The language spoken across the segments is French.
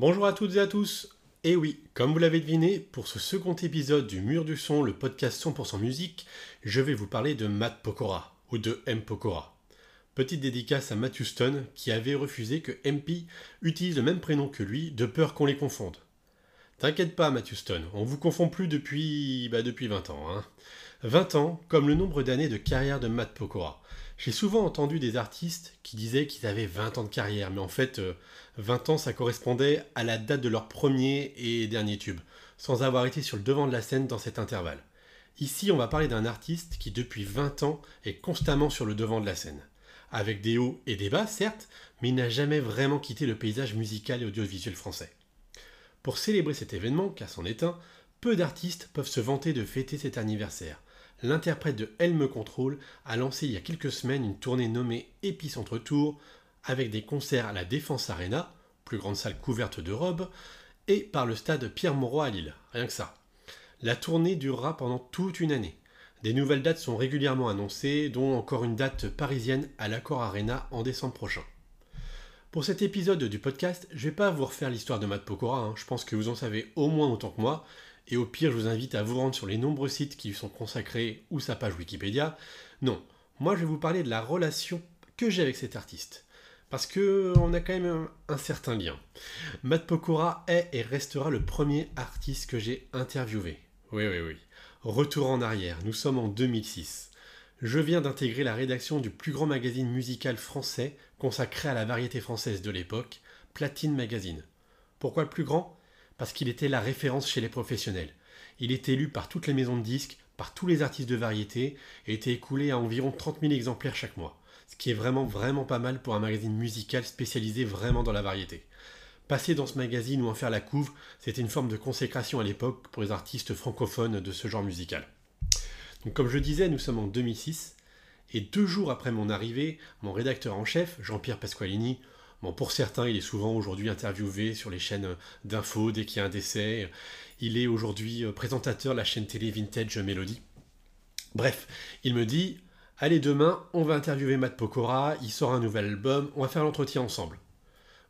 Bonjour à toutes et à tous. Et oui, comme vous l'avez deviné, pour ce second épisode du Mur du Son, le podcast 100% musique, je vais vous parler de Matt Pokora, ou de M. Pokora. Petite dédicace à Matt qui avait refusé que MP utilise le même prénom que lui, de peur qu'on les confonde. T'inquiète pas, Matt Houston, on vous confond plus depuis, bah, depuis 20 ans. Hein. 20 ans, comme le nombre d'années de carrière de Matt Pokora. J'ai souvent entendu des artistes qui disaient qu'ils avaient 20 ans de carrière, mais en fait, 20 euh, ans, ça correspondait à la date de leur premier et dernier tube, sans avoir été sur le devant de la scène dans cet intervalle. Ici, on va parler d'un artiste qui, depuis 20 ans, est constamment sur le devant de la scène. Avec des hauts et des bas, certes, mais il n'a jamais vraiment quitté le paysage musical et audiovisuel français. Pour célébrer cet événement, car c'en est un, peu d'artistes peuvent se vanter de fêter cet anniversaire l'interprète de Elle me contrôle a lancé il y a quelques semaines une tournée nommée Épicentre Tour avec des concerts à la Défense Arena, plus grande salle couverte de robes, et par le stade Pierre-Mauroy à Lille, rien que ça. La tournée durera pendant toute une année. Des nouvelles dates sont régulièrement annoncées, dont encore une date parisienne à l'Accord Arena en décembre prochain. Pour cet épisode du podcast, je vais pas vous refaire l'histoire de Matt Pokora, hein. je pense que vous en savez au moins autant que moi, et au pire, je vous invite à vous rendre sur les nombreux sites qui lui sont consacrés ou sa page Wikipédia. Non, moi je vais vous parler de la relation que j'ai avec cet artiste. Parce que on a quand même un, certain lien. Matt Pokora est et restera le premier artiste que j'ai interviewé. Oui, oui, oui. Retour en arrière, nous sommes en 2006. Je viens d'intégrer la rédaction du plus grand magazine musical français consacré à la variété française de l'époque, Platine Magazine. Pourquoi le plus grand? Parce qu'il était la référence chez les professionnels. Il était lu par toutes les maisons de disques, par tous les artistes de variété, et était écoulé à environ 30 000 exemplaires chaque mois. Ce qui est vraiment vraiment pas mal pour un magazine musical spécialisé vraiment dans la variété. Passer dans ce magazine ou en faire la couve, c'était une forme de consécration à l'époque pour les artistes francophones de ce genre musical. Donc comme je disais, nous sommes en 2006, et deux jours après mon arrivée, mon rédacteur en chef, Jean-Pierre Pasqualini, Bon, pour certains, il est souvent aujourd'hui interviewé sur les chaînes d'infos dès qu'il y a un décès. Il est aujourd'hui euh, présentateur de la chaîne télé Vintage Melody. Bref, il me dit Allez, demain, on va interviewer Matt Pokora, il sort un nouvel album, on va faire l'entretien ensemble.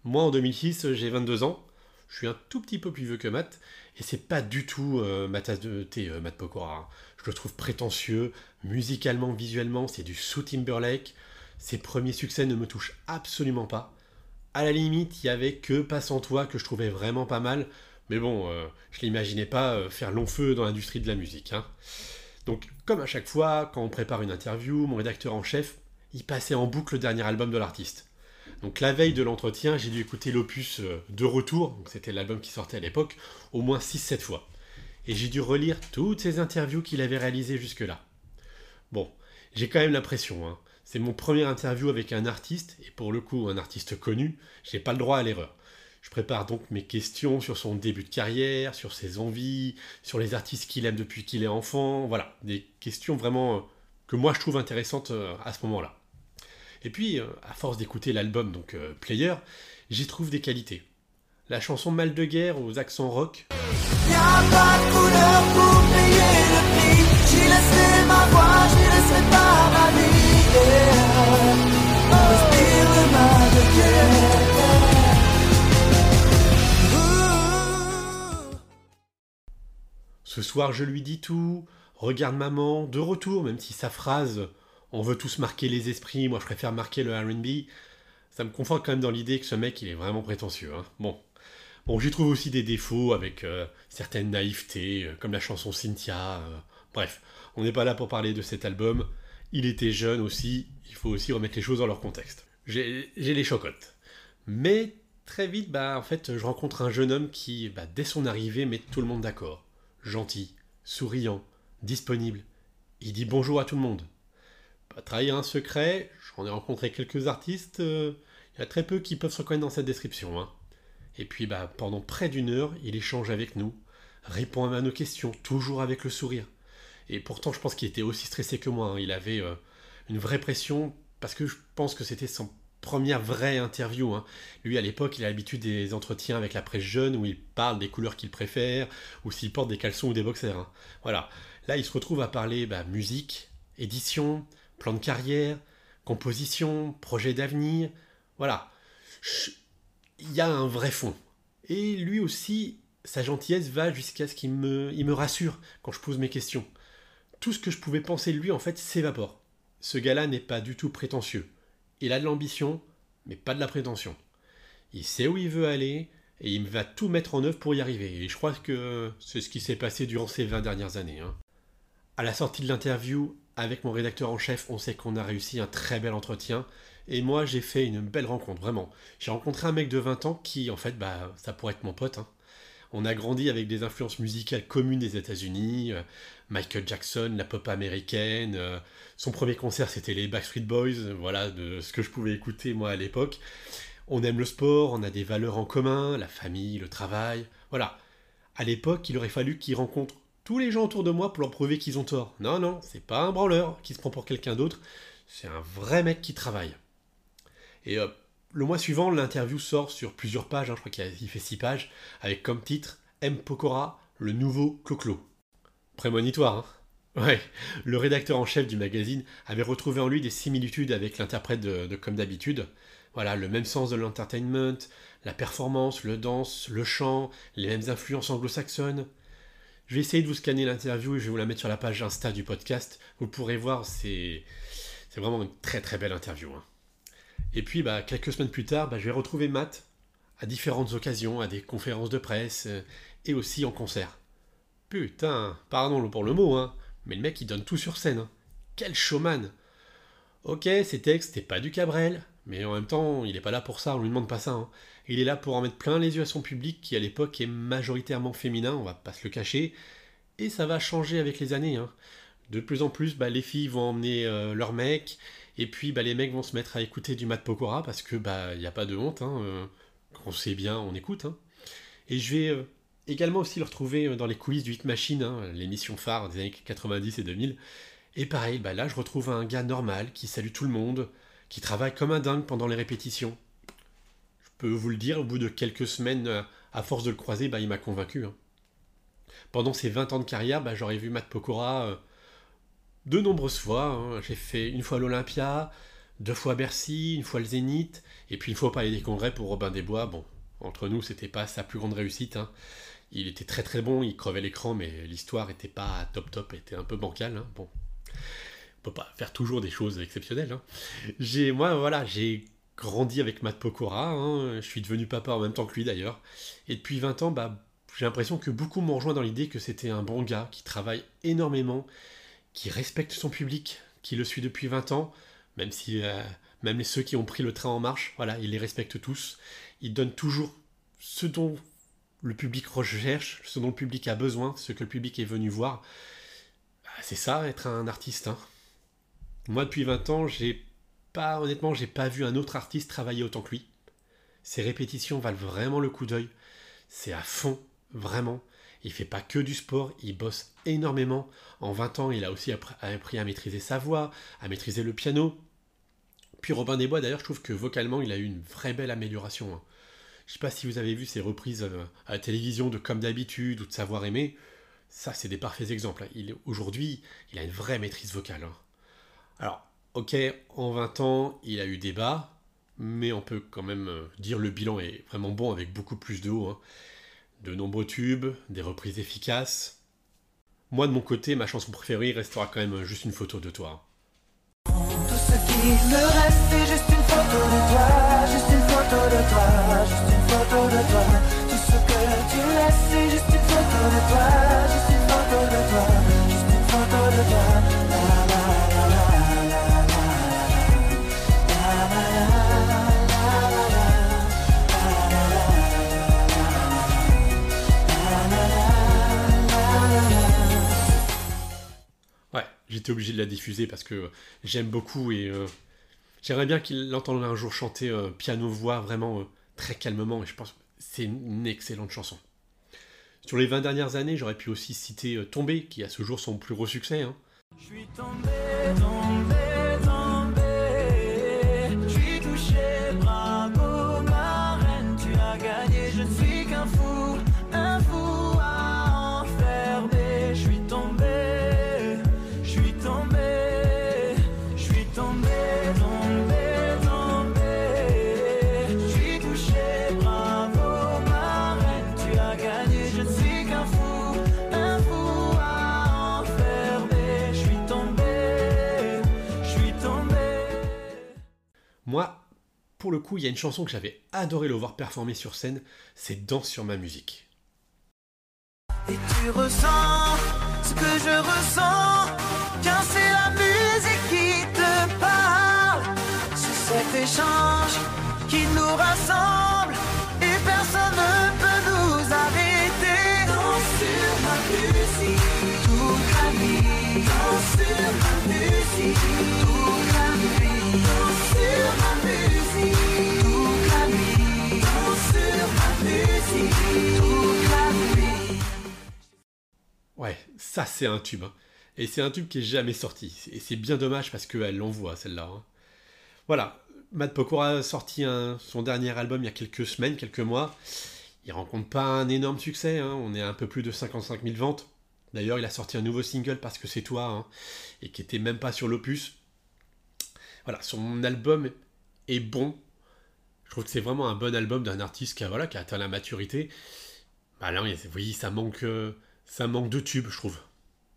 Moi, en 2006, j'ai 22 ans, je suis un tout petit peu plus vieux que Matt, et c'est pas du tout euh, ma tasse de thé, euh, Matt Pokora. Je le trouve prétentieux, musicalement, visuellement, c'est du sous Timberlake. Ses premiers succès ne me touchent absolument pas. À la limite, il y avait que Passe en toi que je trouvais vraiment pas mal. Mais bon, euh, je l'imaginais pas euh, faire long feu dans l'industrie de la musique. Hein. Donc, comme à chaque fois, quand on prépare une interview, mon rédacteur en chef, il passait en boucle le dernier album de l'artiste. Donc la veille de l'entretien, j'ai dû écouter l'opus euh, de retour, c'était l'album qui sortait à l'époque, au moins 6-7 fois. Et j'ai dû relire toutes ces interviews qu'il avait réalisées jusque-là. Bon, j'ai quand même l'impression, hein, c'est mon premier interview avec un artiste, et pour le coup un artiste connu, j'ai pas le droit à l'erreur. Je prépare donc mes questions sur son début de carrière, sur ses envies, sur les artistes qu'il aime depuis qu'il est enfant, voilà, des questions vraiment euh, que moi je trouve intéressantes euh, à ce moment-là. Et puis, euh, à force d'écouter l'album, donc Player, j'y trouve des qualités. La chanson Mal de guerre aux accents rock. Soir, je lui dis tout. Regarde maman, de retour, même si sa phrase on veut tous marquer les esprits, moi je préfère marquer le RB, ça me conforte quand même dans l'idée que ce mec il est vraiment prétentieux. Hein. Bon. Bon, j'y trouve aussi des défauts avec euh, certaines naïvetés, euh, comme la chanson Cynthia. Euh. bref, on n'est pas là pour parler de cet album. Il était jeune aussi, il faut aussi remettre les choses dans leur contexte. J'ai les chocottes. Mais très vite, bah, en fait, je rencontre un jeune homme qui, bah, dès son arrivée, met tout le monde d'accord. Gentil, souriant, disponible. Il dit bonjour à tout le monde. Pas trahir un secret, j'en ai rencontré quelques artistes, euh, il y a très peu qui peuvent se reconnaître dans cette description. Hein. Et puis, bah, pendant près d'une heure, il échange avec nous, répond à nos questions, toujours avec le sourire. Et pourtant, je pense qu'il était aussi stressé que moi. Hein. Il avait euh, une vraie pression parce que je pense que c'était son première vraie interview. Hein. Lui, à l'époque, il a l'habitude des entretiens avec la presse jeune où il parle des couleurs qu'il préfère ou s'il porte des caleçons ou des boxers. Hein. Voilà. Là, il se retrouve à parler bah, musique, édition, plan de carrière, composition, projet d'avenir. Voilà. Il y a un vrai fond. Et lui aussi, sa gentillesse va jusqu'à ce qu'il me, rassure quand je pose mes questions. Tout ce que je pouvais penser de lui, en fait, s'évapore. Ce gars-là n'est pas du tout prétentieux. Il a de l'ambition, mais pas de la prétention. Il sait où il veut aller, et il va tout mettre en œuvre pour y arriver. Et je crois que c'est ce qui s'est passé durant ces 20 dernières années. Hein. À la sortie de l'interview, avec mon rédacteur en chef, on sait qu'on a réussi un très bel entretien. Et moi, j'ai fait une belle rencontre, vraiment. J'ai rencontré un mec de 20 ans qui, en fait, bah, ça pourrait être mon pote. Hein. On a grandi avec des influences musicales communes des États-Unis, euh, Michael Jackson, la pop américaine. Euh, son premier concert, c'était les Backstreet Boys, voilà, de ce que je pouvais écouter moi à l'époque. On aime le sport, on a des valeurs en commun, la famille, le travail. Voilà. À l'époque, il aurait fallu qu'il rencontre tous les gens autour de moi pour leur prouver qu'ils ont tort. Non, non, c'est pas un branleur qui se prend pour quelqu'un d'autre, c'est un vrai mec qui travaille. Et hop, le mois suivant, l'interview sort sur plusieurs pages, hein, je crois qu'il fait six pages, avec comme titre M. Pokora, le nouveau Clo-Clo. Prémonitoire, hein Ouais, le rédacteur en chef du magazine avait retrouvé en lui des similitudes avec l'interprète de, Comme d'habitude. Voilà, le même sens de l'entertainment, la performance, le danse, le chant, les mêmes influences anglo-saxonnes. Je vais essayer de vous scanner l'interview et je vais vous la mettre sur la page Insta du podcast. Vous pourrez voir, c'est, c'est vraiment une très très belle interview. Hein. Et puis, bah, quelques semaines plus tard, bah, je vais retrouver Matt à différentes occasions, à des conférences de presse euh, et aussi en concert. Putain, pardon pour le mot, hein, mais le mec il donne tout sur scène. Hein. Quel showman Ok, ses textes, c'est pas du Cabrel, mais en même temps, il est pas là pour ça, on lui demande pas ça. Hein. Il est là pour en mettre plein les yeux à son public qui à l'époque est majoritairement féminin, on va pas se le cacher, et ça va changer avec les années. Hein. De plus en plus, bah, les filles vont emmener euh, leurs mecs, et puis bah, les mecs vont se mettre à écouter du Matt Pokora parce que bah n'y a pas de honte, hein, euh, quand on sait bien, on écoute. Hein. Et je vais euh, également aussi le retrouver euh, dans les coulisses du Hit Machine, hein, l'émission phare des années 90 et 2000. Et pareil, bah là je retrouve un gars normal qui salue tout le monde, qui travaille comme un dingue pendant les répétitions. Je peux vous le dire, au bout de quelques semaines, à force de le croiser, bah, il m'a convaincu. Pendant ces 20 ans de carrière, bah, j'aurais vu Matt Pokora de nombreuses fois. Hein. J'ai fait une fois l'Olympia, deux fois Bercy, une fois le Zénith, et puis une fois au Palais des Congrès pour Robin des Bois. Bon, entre nous, c'était pas sa plus grande réussite. Hein. Il était très très bon, il crevait l'écran, mais l'histoire était pas top top, était un peu bancale. Hein. Bon, on peut pas faire toujours des choses exceptionnelles. J'ai, moi, voilà, j'ai grandi avec Matt Pokora. Je suis devenu papa en même temps que lui d'ailleurs. Et depuis 20 ans, bah, j'ai l'impression que beaucoup m'ont rejoint dans l'idée que c'était un bon gars qui travaille énormément qui respecte son public, qui le suit depuis 20 ans, même si euh, même ceux qui ont pris le train en marche, voilà, il les respecte tous. Il donne toujours ce dont le public recherche, ce dont le public a besoin, ce que le public est venu voir. Bah, c'est ça, être un artiste. Hein. Moi, depuis 20 ans, j'ai pas, honnêtement, pas vu un autre artiste travailler autant que lui. Ses répétitions valent vraiment le coup d'œil. C'est à fond, vraiment. Il fait pas que du sport, il bosse énormément. En 20 ans, il a aussi appris à maîtriser sa voix, à maîtriser le piano. Puis Robin des Bois, d'ailleurs, je trouve que vocalement, il a eu une vraie belle amélioration. Hein. Je sais pas si vous avez vu ses reprises euh, à la télévision de Comme d'habitude ou de Savoir aimer. Ça, c'est des parfaits exemples. Hein. Aujourd'hui, il a une vraie maîtrise vocale. Hein. Alors, ok, en 20 ans, il a eu des bas, mais on peut quand même euh, dire le bilan est vraiment bon avec beaucoup plus de haut de nombreux tubes, des reprises efficaces. Moi de mon côté, ma chanson préférée restera quand même juste une photo de toi. Ce qui me reste, c'est juste une photo de toi, juste une photo de toi, juste une photo de toi. Tout ce que tu laisses, c'est juste une photo de toi, obligé de la diffuser parce que j'aime beaucoup et euh, j'aimerais bien qu'il l'entende un jour chanter euh, piano-voix vraiment euh, très calmement et je pense que c'est une excellente chanson. Sur les 20 dernières années, j'aurais pu aussi citer Tomber, qui a ce jour son plus gros succès. Hein. Tombé, tombé, tombé, pour le coup, il y a une chanson que j'avais adoré le voir performer sur scène, c'est Danse sur ma musique. Et tu ressens ce que je ressens, car c'est la musique qui te parle. C'est cet échange qui nous rassemble, c'est un tube. hein. Et c'est un tube qui est jamais sorti. Et c'est bien dommage parce qu'elle l'envoie celle-là. hein. Voilà, Matt Pokora a sorti son dernier album il y a quelques semaines, quelques mois. Il rencontre pas un énorme succès, hein. on est à un peu plus de 55 000 ventes. D'ailleurs, il a sorti un nouveau single parce que c'est toi, et qui était même pas sur l'opus. Voilà, son album est bon. Je trouve que c'est vraiment un bon album d'un artiste qui a, voilà, qui atteint la maturité. Bah là, oui, ça manque, euh, ça manque de tubes, je trouve.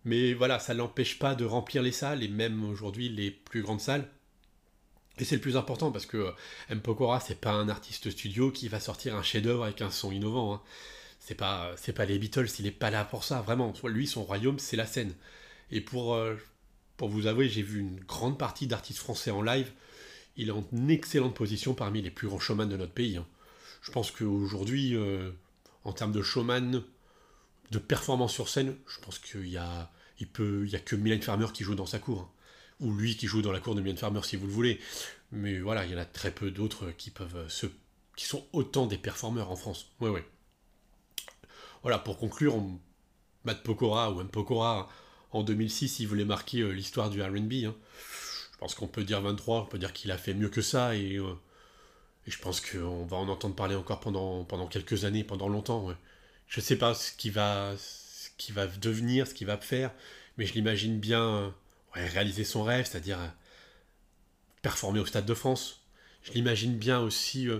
Mais voilà, ça l'empêche pas de remplir les salles, et même aujourd'hui les plus grandes salles. Et c'est le plus important parce que euh, M. Pokora, c'est pas un artiste studio qui va sortir un chef-d'œuvre avec un son innovant. hein. C'est pas, c'est pas les Beatles, il est pas là pour ça, vraiment. Lui, son royaume, c'est la scène. Et pour, euh, pour vous avouer, j'ai vu une grande partie d'artistes français en live. Il est en excellente position parmi les plus grands showman de notre pays. hein. Je pense qu'aujourd'hui, euh, en termes de showman, de performance sur scène, je pense qu'il y a, il peut, il y a que Mylène Farmer qui joue dans sa cour. hein. Ou lui qui joue dans la cour de Mylène Farmer si vous le voulez. Mais voilà, il y en a très peu d'autres qui peuvent se, qui sont autant des performeurs en France. Ouais, ouais. Voilà, pour conclure, on- Matt Pokora ou M. Pokora, en 2006, il voulait marquer euh, l'histoire du RB. hein. Je pense qu'on peut dire 23, on peut dire qu'il a fait mieux que ça, et, euh, et je pense qu'on va en entendre parler encore pendant, pendant quelques années, pendant longtemps. Je sais pas ce qu'il va, ce qui va devenir, ce qu'il va faire, mais je l'imagine bien euh, réaliser son rêve, c'est-à-dire euh, performer au Stade de France. Je l'imagine bien aussi euh,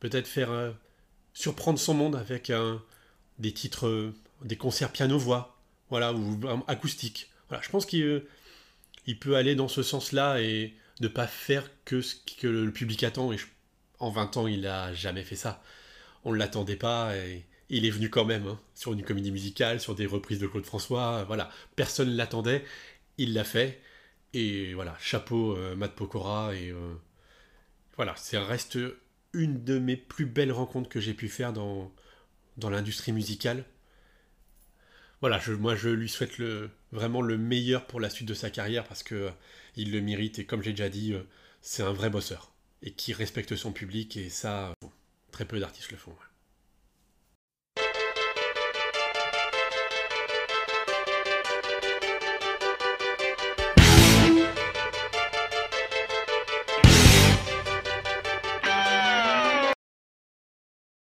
peut-être faire surprendre son monde avec des titres, des concerts piano-voix, voilà, ou acoustique. Voilà, je pense qu'il il peut aller dans ce sens-là et ne pas faire que ce que le public attend. Et en 20 ans, il n'a jamais fait ça. On ne l'attendait pas il est venu quand même hein, sur une comédie musicale, sur des reprises de Claude François. euh, Voilà, personne ne l'attendait. Il l'a fait. Et voilà, chapeau euh, Matt Pokora. Et euh, voilà, c'est reste une de mes plus belles rencontres que j'ai pu faire dans, l'industrie musicale. Voilà, je- moi je lui souhaite vraiment le meilleur pour la suite de sa carrière parce que euh, il le mérite et comme j'ai déjà dit, c'est un vrai bosseur et qui respecte son public et ça, très peu d'artistes le font.